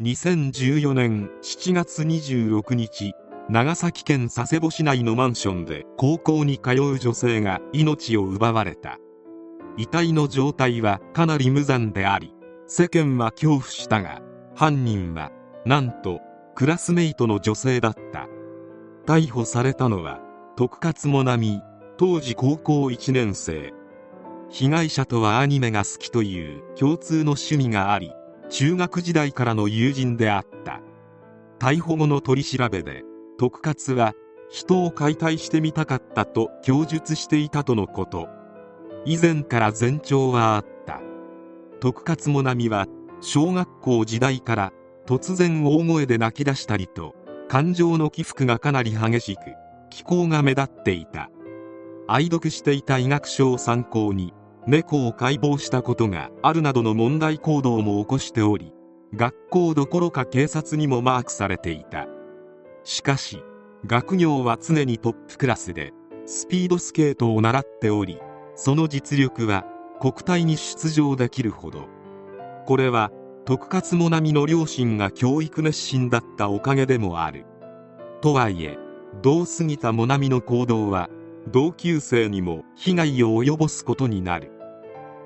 2014年7月26日長崎県佐世保市内のマンションで高校に通う女性が命を奪われた。遺体の状態はかなり無残であり世間は恐怖したが犯人はなんとクラスメイトの女性だった。逮捕されたのは徳勝もなみ当時高校1年生。被害者とはアニメが好きという共通の趣味があり中学時代からの友人であった。逮捕後の取り調べで徳勝は人を解体してみたかったと供述していたとのこと。以前から前兆はあった。徳勝もなみは小学校時代から突然大声で泣き出したりと感情の起伏がかなり激しく気候が目立っていた。愛読していた医学書を参考に猫を解剖したことがあるなどの問題行動も起こしており学校どころか警察にもマークされていた。しかし学業は常にトップクラスでスピードスケートを習っておりその実力は国体に出場できるほど。これは徳勝もなみの両親が教育熱心だったおかげでもある。とはいえ同過ぎたもなみの行動は同級生にも被害を及ぼすことになる。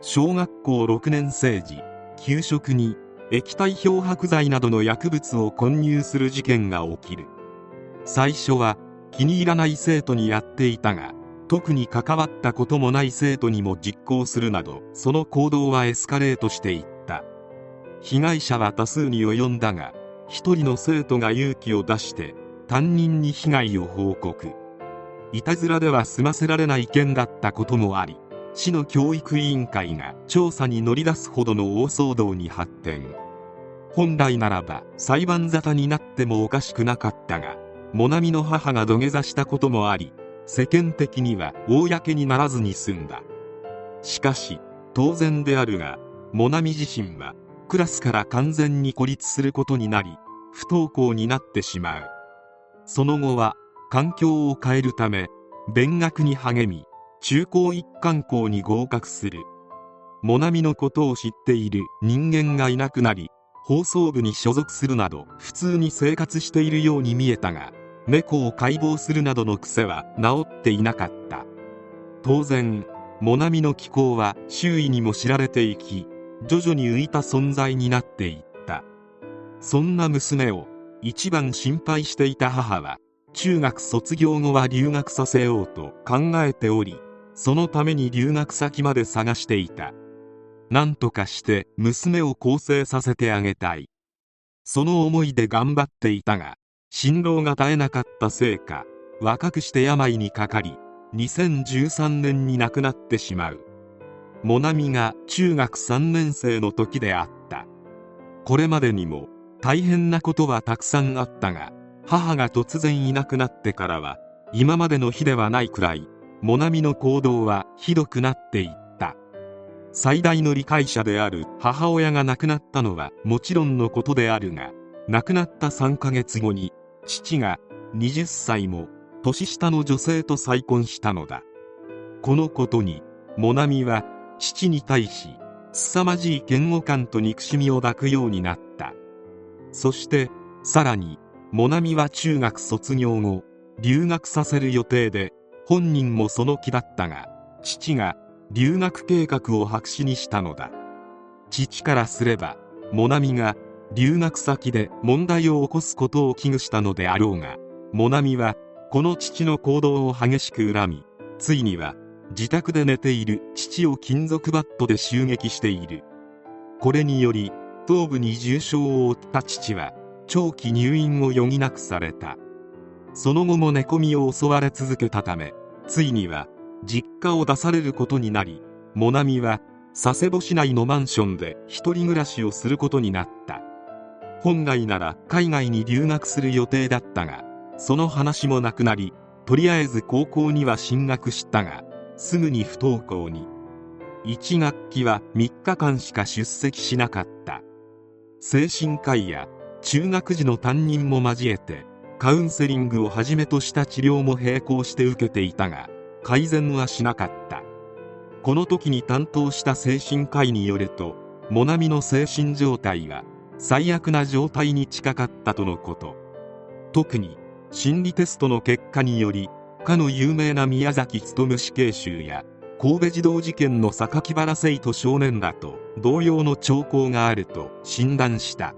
小学校6年生時給食に液体漂白剤などの薬物を混入する事件が起きる。最初は気に入らない生徒にやっていたが特に関わったこともない生徒にも実行するなどその行動はエスカレートしていった。被害者は多数に及んだが一人の生徒が勇気を出して担任に被害を報告。いたずらでは済ませられない件だったこともあり市の教育委員会が調査に乗り出すほどの大騒動に発展。本来ならば裁判沙汰になってもおかしくなかったがモナミの母が土下座したこともあり世間的には公にならずに済んだ。しかし当然であるがモナミ自身はクラスから完全に孤立することになり不登校になってしまう。その後は環境を変えるため勉学に励み中高一貫校に合格する。モナミのことを知っている。人間がいなくなり放送部に所属するなど普通に生活しているように見えたが猫を解剖するなどの癖は治っていなかった。当然モナミの気候は周囲にも知られていき徐々に浮いた存在になっていった。そんな娘を一番心配していた母は中学卒業後は留学させようと考えておりそのために留学先まで探していた。何とかして娘を更生させてあげたい。その思いで頑張っていたが辛労が絶えなかったせいか若くして病にかかり2013年に亡くなってしまう。モナミが中学3年生の時であった。これまでにも大変なことはたくさんあったが母が突然いなくなってからは今までの日ではないくらいモナミの行動はひどくなっていった。最大の理解者である母親が亡くなったのはもちろんのことであるが亡くなった3ヶ月後に父が20歳も年下の女性と再婚したのだ。このことにモナミは父に対し凄まじい嫌悪感と憎しみを抱くようになった。そしてさらにモナミは中学卒業後留学させる予定で本人もその気だったが父が留学計画を白紙にしたのだ。父からすればモナミが留学先で問題を起こすことを危惧したのであろうがモナミはこの父の行動を激しく恨みついには自宅で寝ている父を金属バットで襲撃している。これにより頭部に重傷を負った父は長期入院を余儀なくされた。その後も寝込みを襲われ続けたためついには実家を出されることになりモナミは佐世保市内のマンションで一人暮らしをすることになった。本来なら海外に留学する予定だったがその話もなくなりとりあえず高校には進学したがすぐに不登校に。1学期は3日間しか出席しなかった。精神科医や中学時の担任も交えてカウンセリングをはじめとした治療も並行して受けていたが改善はしなかった。この時に担当した精神科医によるとモナミの精神状態は最悪な状態に近かったとのこと。特に心理テストの結果によりかの有名な宮崎勤死刑囚や神戸児童事件の榊原生徒少年らと同様の兆候があると診断した。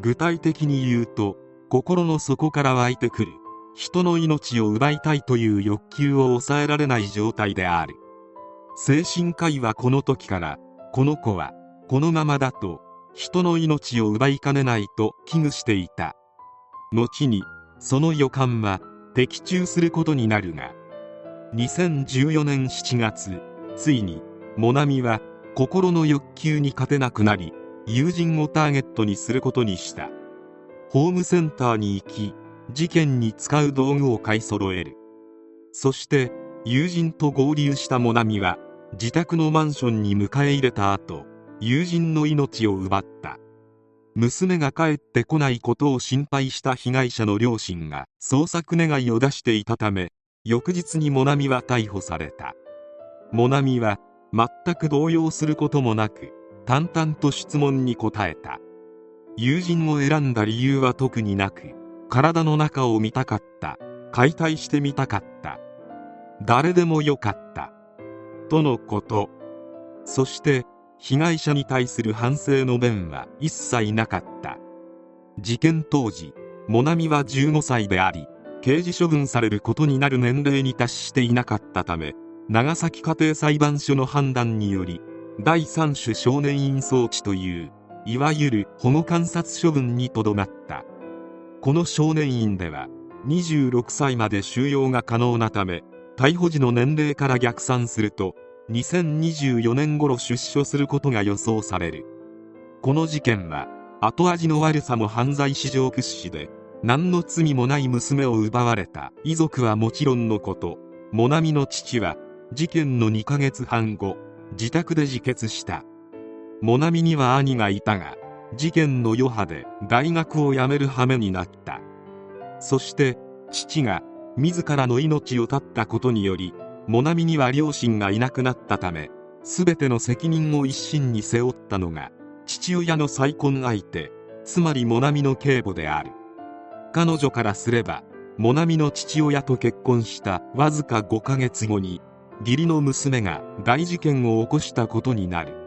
具体的に言うと心の底から湧いてくる。人の命を奪いたいという欲求を抑えられない状態である。精神科医はこの時からこの子はこのままだと人の命を奪いかねないと危惧していた。後にその予感は的中することになるが2014年7月ついにモナミは心の欲求に勝てなくなり友人をターゲットにすることにした。ホームセンターに行き事件に使う道具を買い揃える。そして友人と合流したモナミは自宅のマンションに迎え入れた後友人の命を奪った。娘が帰ってこないことを心配した被害者の両親が捜索願いを出していたため翌日にモナミは逮捕された。モナミは全く動揺することもなく淡々と質問に答えた。友人を選んだ理由は特になく体の中を見たかった。解体してみたかった。誰でもよかった。とのこと。そして被害者に対する反省の弁は一切なかった。事件当時モナミは15歳であり刑事処分されることになる年齢に達していなかったため長崎家庭裁判所の判断により第三種少年院送致といういわゆる保護観察処分にとどまった。この少年院では26歳まで収容が可能なため逮捕時の年齢から逆算すると2024年頃出所することが予想される。この事件は後味の悪さも犯罪史上屈指で何の罪もない娘を奪われた遺族はもちろんのことモナミの父は事件の2ヶ月半後自宅で自決した。モナミには兄がいたが事件の余波で大学を辞める羽目になった。そして父が自らの命を絶ったことによりモナミには両親がいなくなったため全ての責任を一身に背負ったのが父親の再婚相手つまりモナミの警母である。彼女からすればモナミの父親と結婚したわずか5ヶ月後に義理の娘が大事件を起こしたことになる。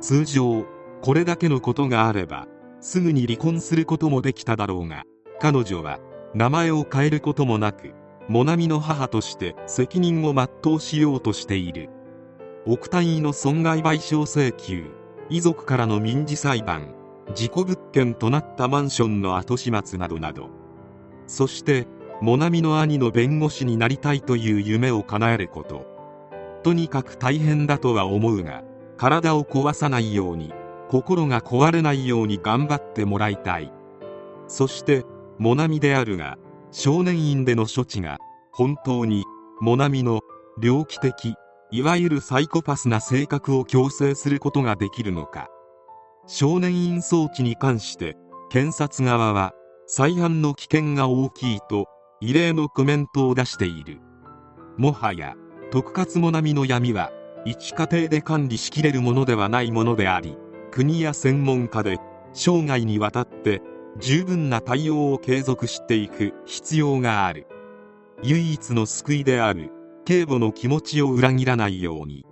通常これだけのことがあればすぐに離婚することもできただろうが彼女は名前を変えることもなくモナミの母として責任を全うしようとしている。億単位の損害賠償請求遺族からの民事裁判事故物件となったマンションの後始末などなど。そしてモナミの兄の弁護士になりたいという夢を叶えること。とにかく大変だとは思うが体を壊さないように心が壊れないように頑張ってもらいたい。そしてモナミであるが少年院での処置が本当にモナミの猟奇的いわゆるサイコパスな性格を強制することができるのか。少年院装置に関して検察側は再犯の危険が大きいと異例のコメントを出している。もはや特活モナミの闇は一家庭で管理しきれるものではないものであり国や専門家で生涯にわたって十分な対応を継続していく必要がある。唯一の救いである警護の気持ちを裏切らないように。